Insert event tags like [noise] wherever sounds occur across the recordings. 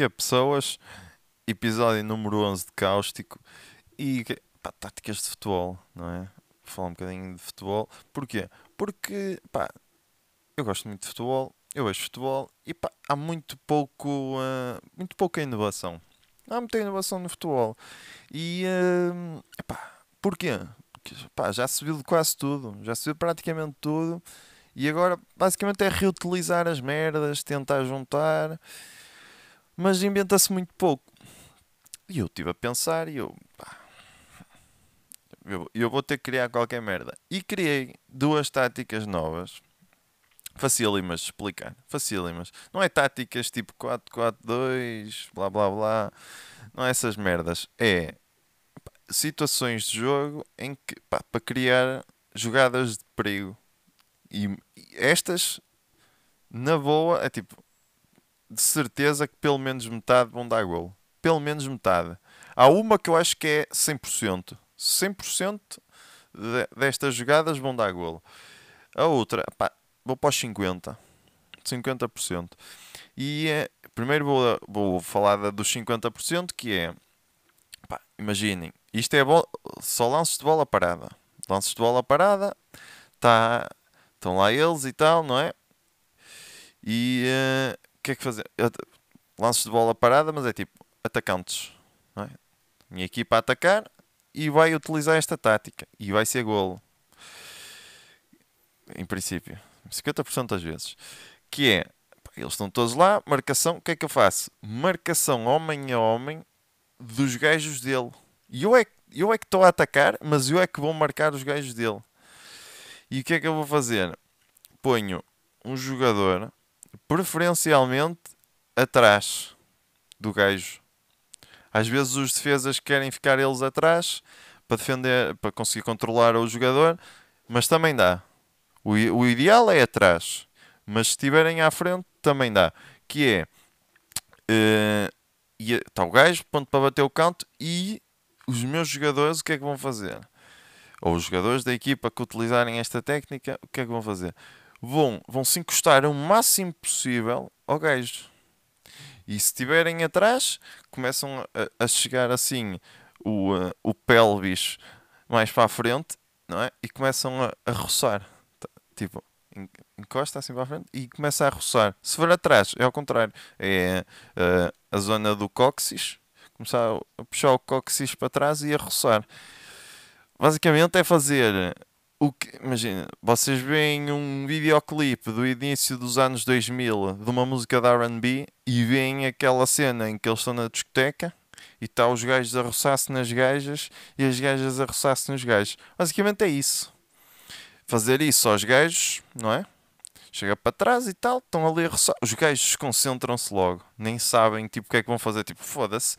que é pessoas, episódio número 11 de Cáustico e pá, táticas de futebol, não é? Vou falar um bocadinho de futebol. Porquê? Porque pá, eu gosto muito de futebol, eu vejo futebol e pá, há muito pouco, uh, muito pouca inovação. Há muita inovação no futebol. E uh, epá, porquê? Porque pá, já se viu de quase tudo, já se viu praticamente tudo. E agora basicamente é reutilizar as merdas, tentar juntar, mas inventa-se muito pouco. E eu estive a pensar e eu, pá, eu, eu vou ter que criar qualquer merda. E criei duas táticas novas. Facílimas de explicar. Facílimas. Não é táticas tipo 4-4-2, blá blá blá. Não é essas merdas. É pá, situações de jogo em que, pá, para criar jogadas de perigo. E, e estas, na boa, é tipo, de certeza que pelo menos metade vão dar gol. Pelo menos metade. Há uma que eu acho que é 100%. 100% de, destas jogadas vão dar golo. A outra, pá, vou para os 50%. 50%. E é, primeiro vou, vou falar dos 50%, que é, pá, imaginem, isto é só lances de bola parada. Lances de bola parada, tá, estão lá eles e tal, não é? E uh, que é que fazer? Lances de bola parada, mas é tipo atacantes. É? Minha equipa a atacar, e vai utilizar esta tática e vai ser golo. Em princípio, 50% das vezes. Que é, eles estão todos lá, marcação, o que é que eu faço? Marcação homem a homem dos gajos dele. E eu é, eu é que estou a atacar, mas eu é que vou marcar os gajos dele. E o que é que eu vou fazer? Ponho um jogador, preferencialmente atrás do gajo às vezes os defesas querem ficar eles atrás para defender, para conseguir controlar o jogador, mas também dá. O, o ideal é atrás, mas se estiverem à frente também dá. Que é está o gajo, ponto para bater o canto e os meus jogadores o que é que vão fazer? Ou os jogadores da equipa que utilizarem esta técnica, o que é que vão fazer? Vão, vão se encostar o máximo possível ao gajo. E se estiverem atrás, começam a, a, chegar assim o, uh, o pelvis mais para a frente, não é? E começam a, a roçar. Tipo, encosta assim para a frente e começa a roçar. Se for atrás, é ao contrário. É uh, a zona do cóccix, começar a puxar o cóccix para trás e a roçar. Basicamente é fazer o que, imagina, vocês veem um videoclipe do início dos anos 2000 de uma música da R&B e veem aquela cena em que eles estão na discoteca e está os gajos a roçar-se nas gajas e as gajas a roçar-se nos gajos. Basicamente é isso. Fazer isso aos gajos, não é? Chega para trás e tal, estão ali a roçar. Os gajos concentram-se logo, nem sabem tipo o que é que vão fazer, tipo, foda-se.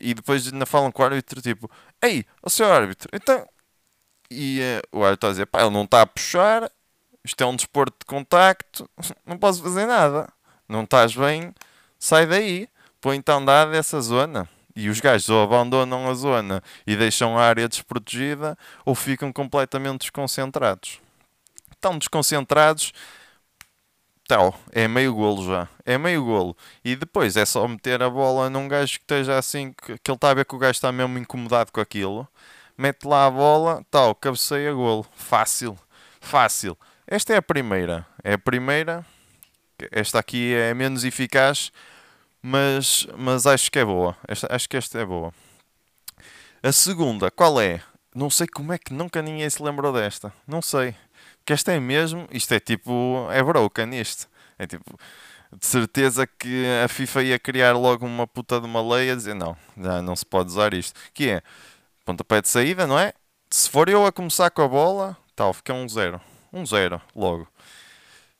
E depois ainda falam com o árbitro, tipo, ei, o seu árbitro, então e uh, o árbitro está a dizer, pá, ele não está a puxar, isto é um desporto de contacto, [laughs] não posso fazer nada. Não estás bem, sai daí, põe-te a andar dessa zona. E os gajos ou abandonam a zona e deixam a área desprotegida ou ficam completamente desconcentrados. Estão desconcentrados, tal, é meio golo já. É meio golo. E depois é só meter a bola num gajo que esteja assim, que, que ele está a ver que o gajo está mesmo incomodado com aquilo mete lá a bola, tal, cabeceia, golo. Fácil, fácil. Esta é a primeira. É a primeira. Esta aqui é menos eficaz, mas, mas acho que é boa. Esta, acho que esta é boa. A segunda, qual é? Não sei como é que nunca ninguém se lembrou desta. Não sei. Que esta é mesmo. Isto é tipo. É broken isto. É tipo. De certeza que a FIFA ia criar logo uma puta de uma lei a dizer não, já não se pode usar isto. Que é pontapé de saída, não é? Se for eu a começar com a bola, tal, fica um zero. Um zero, logo.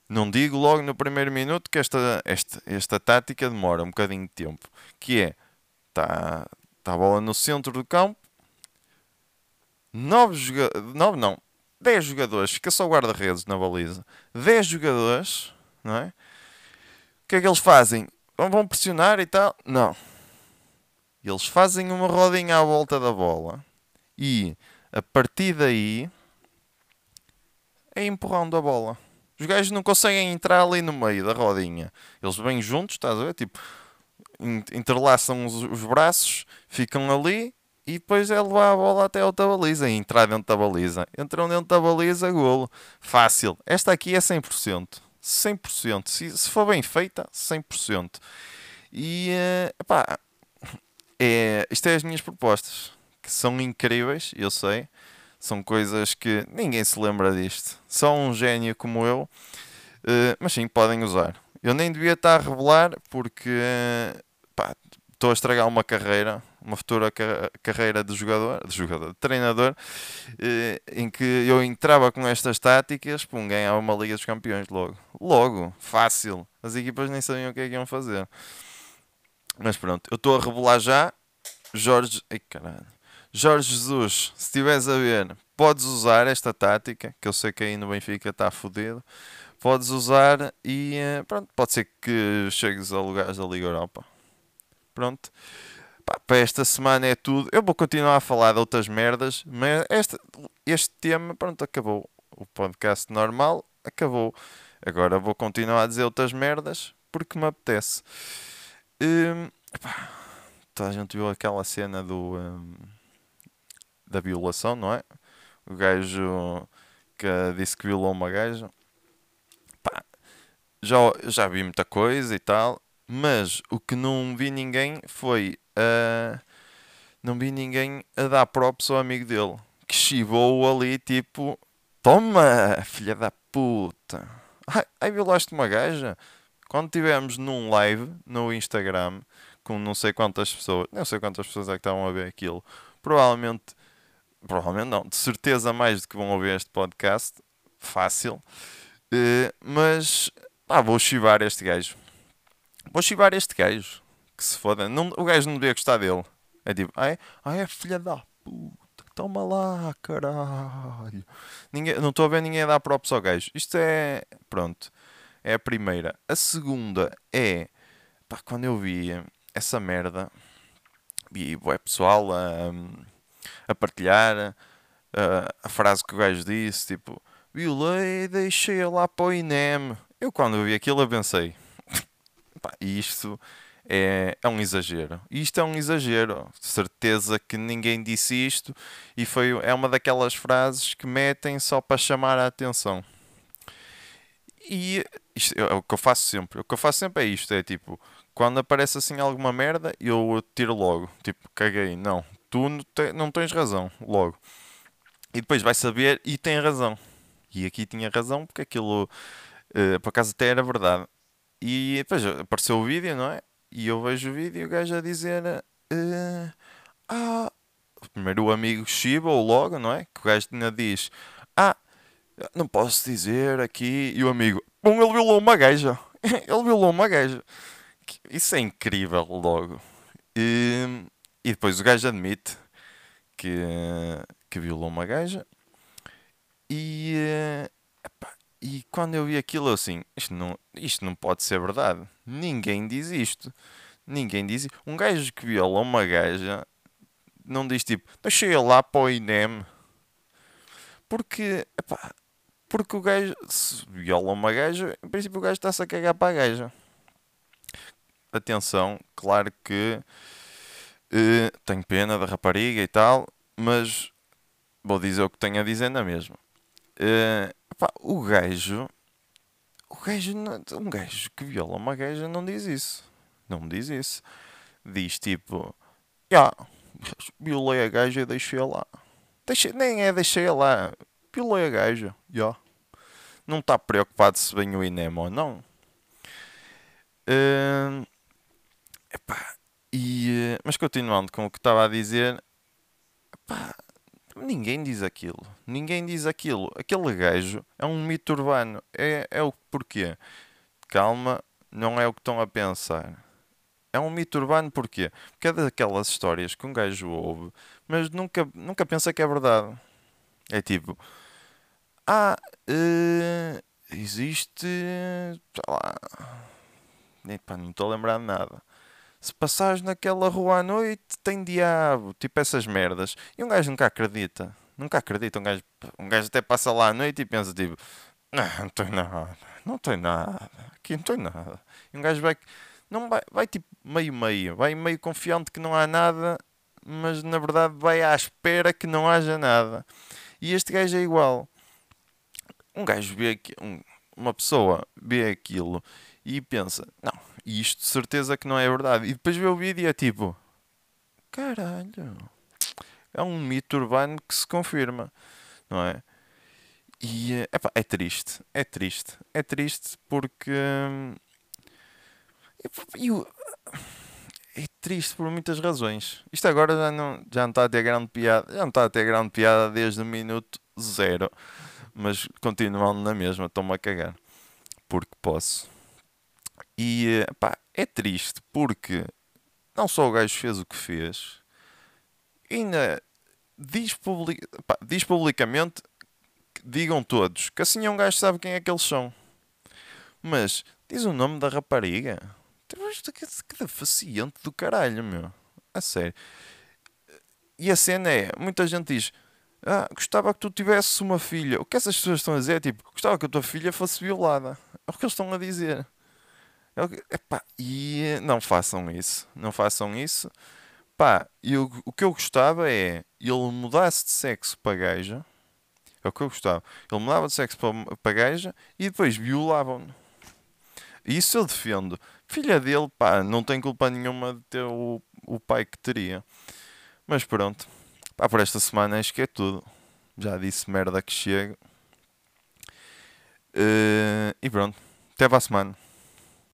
Não digo logo no primeiro minuto que esta, esta, esta tática demora um bocadinho de tempo. Que é, está tá a bola no centro do campo, nove jogadores, nove não, dez jogadores, fica só guarda-redes na baliza. Dez jogadores, não é? O que é que eles fazem? Vão pressionar e tal? Não eles fazem uma rodinha à volta da bola e a partir daí é empurrando a bola. Os gajos não conseguem entrar ali no meio da rodinha. Eles vêm juntos, estás a ver? Tipo, entrelaçam os, os braços, ficam ali e depois é levar a bola até outra baliza e entrar dentro da baliza. Entram dentro da baliza, golo. Fácil. Esta aqui é 100%. 100%. Se, se for bem feita, 100%. E, uh, pá, é, isto é as minhas propostas, que são incríveis, eu sei. São coisas que ninguém se lembra disto. Só um gênio como eu. Uh, mas sim, podem usar. Eu nem devia estar a revelar porque pá, estou a estragar uma carreira, uma futura carreira de jogador, de jogador, de treinador, eh, em que eu entrava com estas táticas, pum, ganhava uma Liga dos Campeões logo. Logo, fácil. As equipas nem sabiam o que é que iam fazer. Mas pronto, eu estou a revelar já. Jorge. Ai caralho. Jorge Jesus, se estiveres a ver, podes usar esta tática, que eu sei que aí no Benfica está fodido. Podes usar e eh, pronto, pode ser que chegues a lugares da Liga Europa. Pronto. Pá, para esta semana é tudo. Eu vou continuar a falar de outras merdas, mas este, este tema, pronto, acabou. O podcast normal acabou. Agora vou continuar a dizer outras merdas porque me apetece. Hum, toda a gente viu aquela cena do hum, da violação, não é? O gajo que disse que violou uma gaja. Pá, já, já vi muita coisa e tal. Mas o que não vi ninguém foi a. Não vi ninguém a dar props ao amigo dele. Que chivou ali tipo. Toma, filha da puta. Ai, ai violaste uma gaja. Quando tivemos num live no Instagram com não sei quantas pessoas, não sei quantas pessoas é que estavam a ver aquilo, provavelmente, provavelmente não, de certeza mais do que vão ouvir este podcast, fácil, uh, mas ah, vou chivar este gajo. Vou chivar este gajo. Que se foda. Não, o gajo não devia gostar dele. É tipo, ai, ai é filha da puta. Toma lá, caralho. Ninguém, não estou a ver ninguém a dar props ao gajo. Isto é. Pronto. É a primeira. A segunda é. Pá, quando eu vi essa merda. Vi o pessoal a, a partilhar a, a frase que o gajo disse. Tipo, violei e deixei lá para o INEM. Eu quando vi aquilo eu pensei. [laughs] Pá, isto é, é um exagero. Isto é um exagero. Certeza que ninguém disse isto e foi, é uma daquelas frases que metem só para chamar a atenção. E isto é o que eu faço sempre. O que eu faço sempre é isto: é tipo, quando aparece assim alguma merda, eu tiro logo. Tipo, caguei. Não, tu não tens razão. Logo. E depois vai saber e tem razão. E aqui tinha razão porque aquilo, uh, por acaso, até era verdade. E depois apareceu o vídeo, não é? E eu vejo o vídeo e o gajo a dizer: uh, Ah, primeiro o amigo Shiba, ou logo, não é? Que o gajo ainda diz: Ah, não posso dizer aqui. E o amigo: Bom, ele violou uma gaja. [laughs] ele violou uma gaja. Isso é incrível, logo. E, e depois o gajo admite que, que violou uma gaja. E, e quando eu vi aquilo, eu assim, isto não, isto não pode ser verdade. Ninguém diz isto. Ninguém diz. Um gajo que viola uma gaja não diz tipo, deixei lá para o INEM. Porque, porque o gajo, se viola uma gaja, em princípio o gajo está-se a cagar para a gaja. Atenção, claro que uh, tenho pena da rapariga e tal, mas vou dizer o que tenho a dizer na mesma. Uh, Pá, o gajo. O gajo. Um gajo que viola uma gaja não diz isso. Não diz isso. Diz tipo. Já. Yeah, violei a gaja e deixei-a lá. Deixei, nem é deixei-a lá. Violei a gaja. Já. Yeah. Não está preocupado se vem o INEM ou não. Uh, epá, e, mas continuando com o que estava a dizer. Epá, Ninguém diz aquilo. Ninguém diz aquilo. Aquele gajo é um mito urbano. É, é o porquê? Calma, não é o que estão a pensar. É um mito urbano porquê? Porque é daquelas histórias que um gajo ouve, mas nunca, nunca pensa que é verdade. É tipo, ah, uh, existe, sei lá, Epa, não estou a lembrar de nada se passares naquela rua à noite, tem diabo, tipo essas merdas. E um gajo nunca acredita. Nunca acredita. Um gajo, um gajo até passa lá à noite e pensa tipo, não, não tem nada, não tem nada, aqui não tem nada. E um gajo vai, Não vai, vai tipo meio-meio. Vai meio confiante que não há nada, mas na verdade vai à espera que não haja nada. E este gajo é igual. Um gajo vê um, uma pessoa vê aquilo e pensa, não, isto de certeza que não é verdade. E depois vê o vídeo e é tipo, caralho, é um mito urbano que se confirma, não é? E epá, é triste, é triste, é triste porque eu, é triste por muitas razões. Isto agora já não, já não está a ter grande piada, já não está a ter grande piada desde o minuto zero, mas continuando na mesma, estou-me a cagar porque posso. E epá, é triste porque não só o gajo fez o que fez, ainda diz, public, pá, diz publicamente digam todos que assim é um gajo sabe quem é que eles são. Mas diz o nome da rapariga. Que, que deficiente do caralho, meu. A sério. E a cena é: muita gente diz. Ah, gostava que tu tivesses uma filha. O que essas pessoas estão a dizer é tipo: gostava que a tua filha fosse violada. É o que eles estão a dizer. É que, epá, e não façam isso. Não façam isso. Pá, eu, o que eu gostava é ele mudasse de sexo para gaja é o que eu gostava. Ele mudava de sexo para, para gaja e depois violavam-no. Isso eu defendo. Filha dele, pá, não tem culpa nenhuma de ter o, o pai que teria. Mas pronto. Pá, por esta semana acho que é tudo. Já disse merda que chega. Uh, e pronto. Até para a semana.